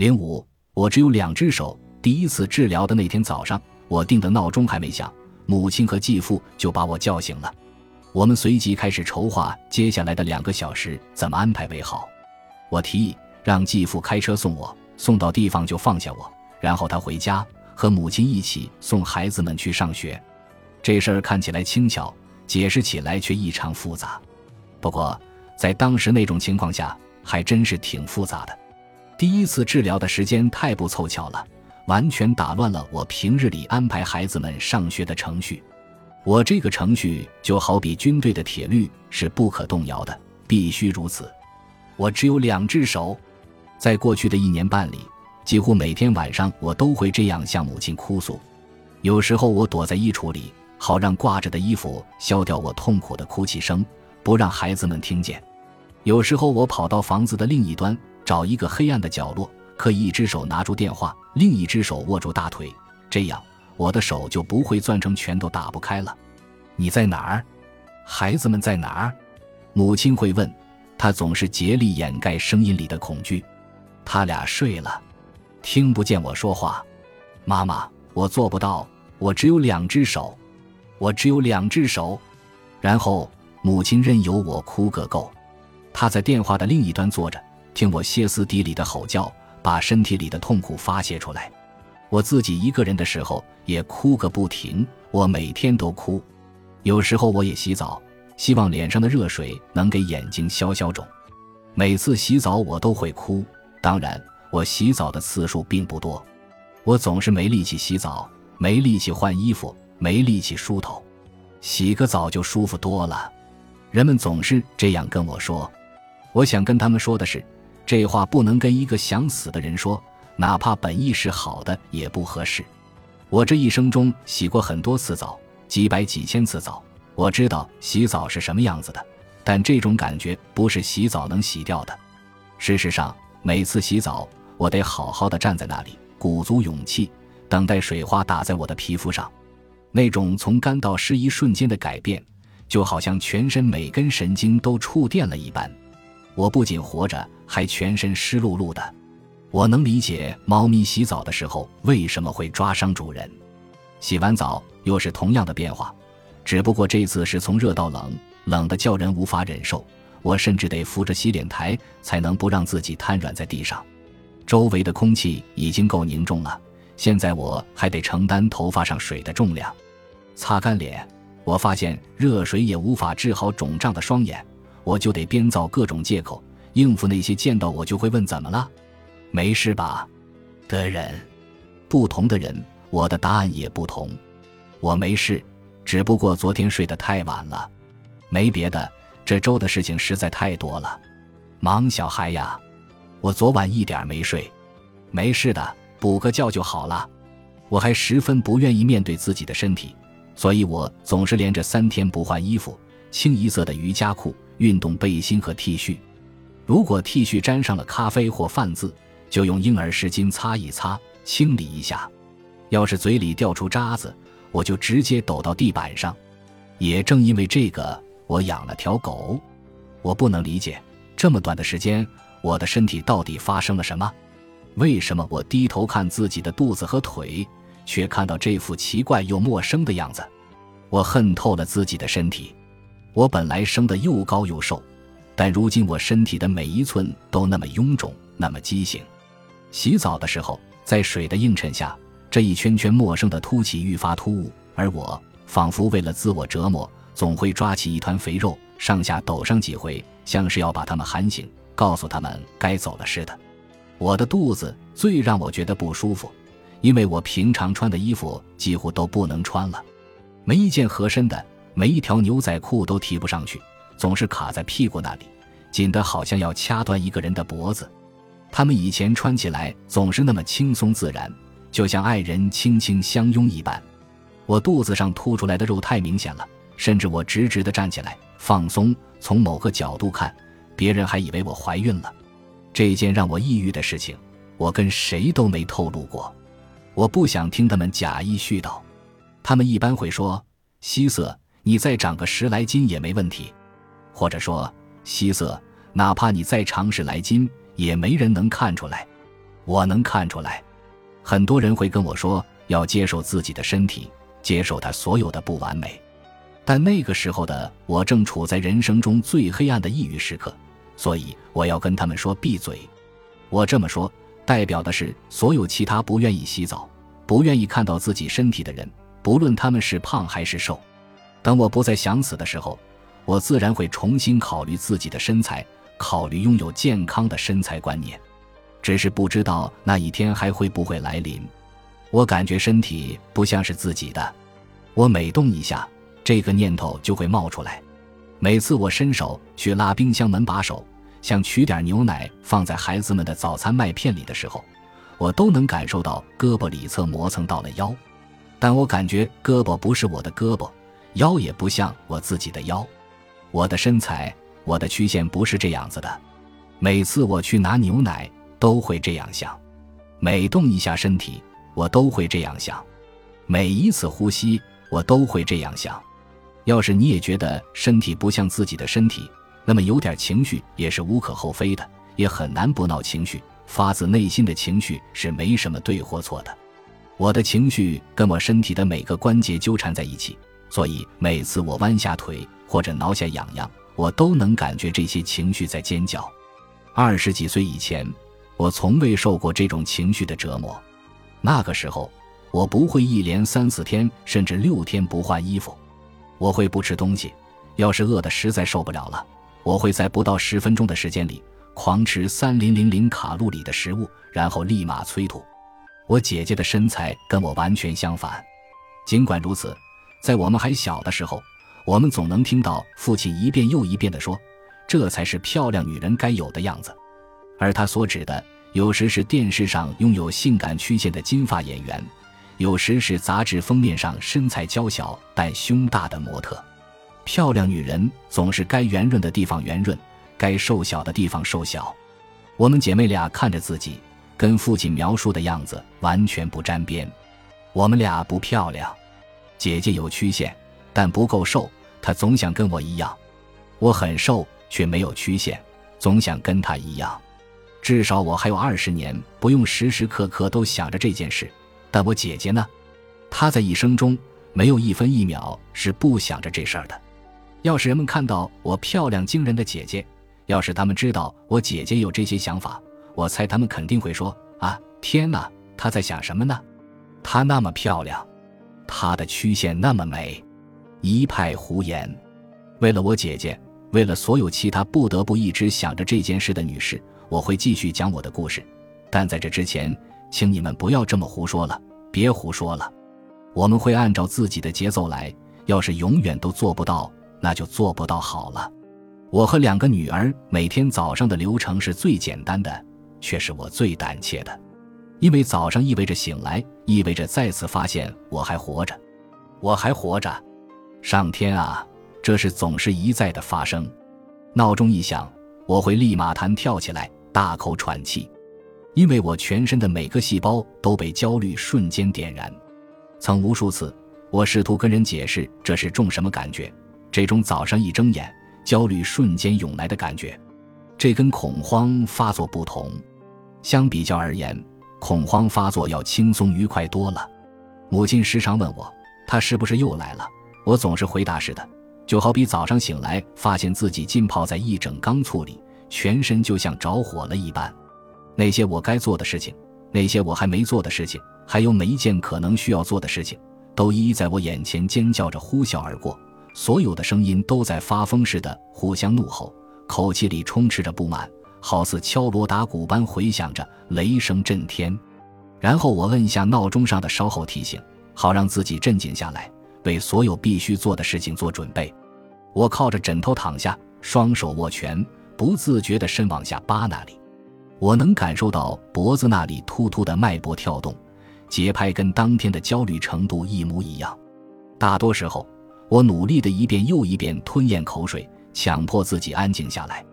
零五，我只有两只手。第一次治疗的那天早上，我定的闹钟还没响，母亲和继父就把我叫醒了。我们随即开始筹划接下来的两个小时怎么安排为好。我提议让继父开车送我，送到地方就放下我，然后他回家和母亲一起送孩子们去上学。这事儿看起来轻巧，解释起来却异常复杂。不过在当时那种情况下，还真是挺复杂的。第一次治疗的时间太不凑巧了，完全打乱了我平日里安排孩子们上学的程序。我这个程序就好比军队的铁律，是不可动摇的，必须如此。我只有两只手，在过去的一年半里，几乎每天晚上我都会这样向母亲哭诉。有时候我躲在衣橱里，好让挂着的衣服消掉我痛苦的哭泣声，不让孩子们听见。有时候我跑到房子的另一端。找一个黑暗的角落，可以一只手拿住电话，另一只手握住大腿，这样我的手就不会攥成拳头打不开了。你在哪儿？孩子们在哪儿？母亲会问，他总是竭力掩盖声音里的恐惧。他俩睡了，听不见我说话。妈妈，我做不到，我只有两只手，我只有两只手。然后母亲任由我哭个够。他在电话的另一端坐着。听我歇斯底里的吼叫，把身体里的痛苦发泄出来。我自己一个人的时候也哭个不停。我每天都哭，有时候我也洗澡，希望脸上的热水能给眼睛消消肿。每次洗澡我都会哭，当然我洗澡的次数并不多。我总是没力气洗澡，没力气换衣服，没力气梳头，洗个澡就舒服多了。人们总是这样跟我说。我想跟他们说的是。这话不能跟一个想死的人说，哪怕本意是好的也不合适。我这一生中洗过很多次澡，几百几千次澡，我知道洗澡是什么样子的，但这种感觉不是洗澡能洗掉的。事实上，每次洗澡，我得好好的站在那里，鼓足勇气，等待水花打在我的皮肤上。那种从干到湿一瞬间的改变，就好像全身每根神经都触电了一般。我不仅活着，还全身湿漉漉的。我能理解猫咪洗澡的时候为什么会抓伤主人。洗完澡又是同样的变化，只不过这次是从热到冷，冷的叫人无法忍受。我甚至得扶着洗脸台才能不让自己瘫软在地上。周围的空气已经够凝重了，现在我还得承担头发上水的重量。擦干脸，我发现热水也无法治好肿胀的双眼。我就得编造各种借口应付那些见到我就会问怎么了，没事吧？的人，不同的人，我的答案也不同。我没事，只不过昨天睡得太晚了，没别的。这周的事情实在太多了，忙小孩呀。我昨晚一点没睡，没事的，补个觉就好了。我还十分不愿意面对自己的身体，所以我总是连着三天不换衣服，清一色的瑜伽裤。运动背心和 T 恤，如果 T 恤沾上了咖啡或饭渍，就用婴儿湿巾擦一擦，清理一下。要是嘴里掉出渣子，我就直接抖到地板上。也正因为这个，我养了条狗。我不能理解，这么短的时间，我的身体到底发生了什么？为什么我低头看自己的肚子和腿，却看到这副奇怪又陌生的样子？我恨透了自己的身体。我本来生得又高又瘦，但如今我身体的每一寸都那么臃肿，那么畸形。洗澡的时候，在水的映衬下，这一圈圈陌生的凸起愈发突兀，而我仿佛为了自我折磨，总会抓起一团肥肉，上下抖上几回，像是要把他们喊醒，告诉他们该走了似的。我的肚子最让我觉得不舒服，因为我平常穿的衣服几乎都不能穿了，没一件合身的。每一条牛仔裤都提不上去，总是卡在屁股那里，紧得好像要掐断一个人的脖子。他们以前穿起来总是那么轻松自然，就像爱人轻轻相拥一般。我肚子上凸出来的肉太明显了，甚至我直直地站起来放松，从某个角度看，别人还以为我怀孕了。这件让我抑郁的事情，我跟谁都没透露过。我不想听他们假意絮叨，他们一般会说：“希瑟。”你再长个十来斤也没问题，或者说，希瑟，哪怕你再长十来斤，也没人能看出来。我能看出来，很多人会跟我说要接受自己的身体，接受它所有的不完美。但那个时候的我正处在人生中最黑暗的抑郁时刻，所以我要跟他们说闭嘴。我这么说，代表的是所有其他不愿意洗澡、不愿意看到自己身体的人，不论他们是胖还是瘦。等我不再想死的时候，我自然会重新考虑自己的身材，考虑拥有健康的身材观念。只是不知道那一天还会不会来临。我感觉身体不像是自己的，我每动一下。这个念头就会冒出来。每次我伸手去拉冰箱门把手，想取点牛奶放在孩子们的早餐麦片里的时候，我都能感受到胳膊里侧磨蹭到了腰。但我感觉胳膊不是我的胳膊，腰也不像我自己的腰。我的身材，我的曲线不是这样子的。每次我去拿牛奶，都会这样想；每动一下身体，我都会这样想；每一次呼吸，我都会这样想。要是你也觉得身体不像自己的身体，那么有点情绪也是无可厚非的，也很难不闹情绪。发自内心的情绪是没什么对或错的。我的情绪跟我身体的每个关节纠缠在一起，所以每次我弯下腿或者挠下痒痒，我都能感觉这些情绪在尖叫。二十几岁以前，我从未受过这种情绪的折磨。那个时候，我不会一连三四天甚至六天不换衣服。我会不吃东西，要是饿得实在受不了了，我会在不到十分钟的时间里狂吃三零零零卡路里的食物，然后立马催吐。我姐姐的身材跟我完全相反，尽管如此，在我们还小的时候，我们总能听到父亲一遍又一遍地说：“这才是漂亮女人该有的样子。”而他所指的，有时是电视上拥有性感曲线的金发演员。有时是杂志封面上身材娇小但胸大的模特，漂亮女人总是该圆润的地方圆润，该瘦小的地方瘦小。我们姐妹俩看着自己，跟父亲描述的样子完全不沾边。我们俩不漂亮，姐姐有曲线，但不够瘦，她总想跟我一样。我很瘦，却没有曲线，总想跟她一样。至少我还有二十年不用时时刻刻都想着这件事。但我姐姐呢？她在一生中没有一分一秒是不想着这事儿的。要是人们看到我漂亮惊人的姐姐，要是他们知道我姐姐有这些想法，我猜他们肯定会说：“啊，天哪，她在想什么呢？她那么漂亮，她的曲线那么美。”一派胡言。为了我姐姐，为了所有其他不得不一直想着这件事的女士，我会继续讲我的故事。但在这之前。请你们不要这么胡说了，别胡说了。我们会按照自己的节奏来，要是永远都做不到，那就做不到好了。我和两个女儿每天早上的流程是最简单的，却是我最胆怯的，因为早上意味着醒来，意味着再次发现我还活着，我还活着。上天啊，这是总是一再的发生。闹钟一响，我会立马弹跳起来，大口喘气。因为我全身的每个细胞都被焦虑瞬间点燃，曾无数次，我试图跟人解释这是种什么感觉，这种早上一睁眼，焦虑瞬间涌来的感觉，这跟恐慌发作不同。相比较而言，恐慌发作要轻松愉快多了。母亲时常问我，他是不是又来了？我总是回答是的，就好比早上醒来，发现自己浸泡在一整缸醋里，全身就像着火了一般。那些我该做的事情，那些我还没做的事情，还有每一件可能需要做的事情，都一一在我眼前尖叫着呼啸而过。所有的声音都在发疯似的互相怒吼，口气里充斥着不满，好似敲锣打鼓般回响着，雷声震天。然后我摁下闹钟上的稍后提醒，好让自己镇静下来，为所有必须做的事情做准备。我靠着枕头躺下，双手握拳，不自觉地伸往下扒那里。我能感受到脖子那里突突的脉搏跳动，节拍跟当天的焦虑程度一模一样。大多时候，我努力的一遍又一遍吞咽口水，强迫自己安静下来。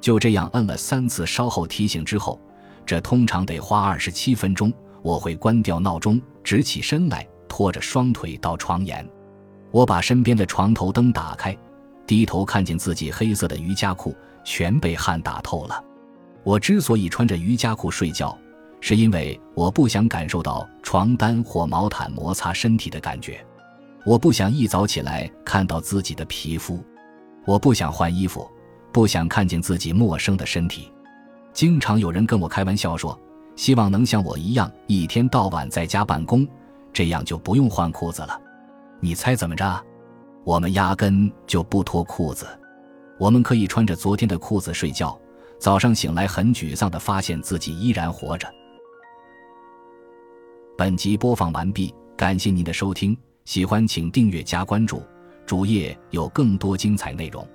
就这样摁了三次稍后提醒之后，这通常得花二十七分钟。我会关掉闹钟，直起身来，拖着双腿到床沿。我把身边的床头灯打开，低头看见自己黑色的瑜伽裤全被汗打透了。我之所以穿着瑜伽裤睡觉，是因为我不想感受到床单或毛毯摩擦身体的感觉，我不想一早起来看到自己的皮肤，我不想换衣服，不想看见自己陌生的身体。经常有人跟我开玩笑说，希望能像我一样一天到晚在家办公，这样就不用换裤子了。你猜怎么着？我们压根就不脱裤子，我们可以穿着昨天的裤子睡觉，早上醒来很沮丧的发现自己依然活着。本集播放完毕，感谢您的收听，喜欢请订阅加关注，主页有更多精彩内容。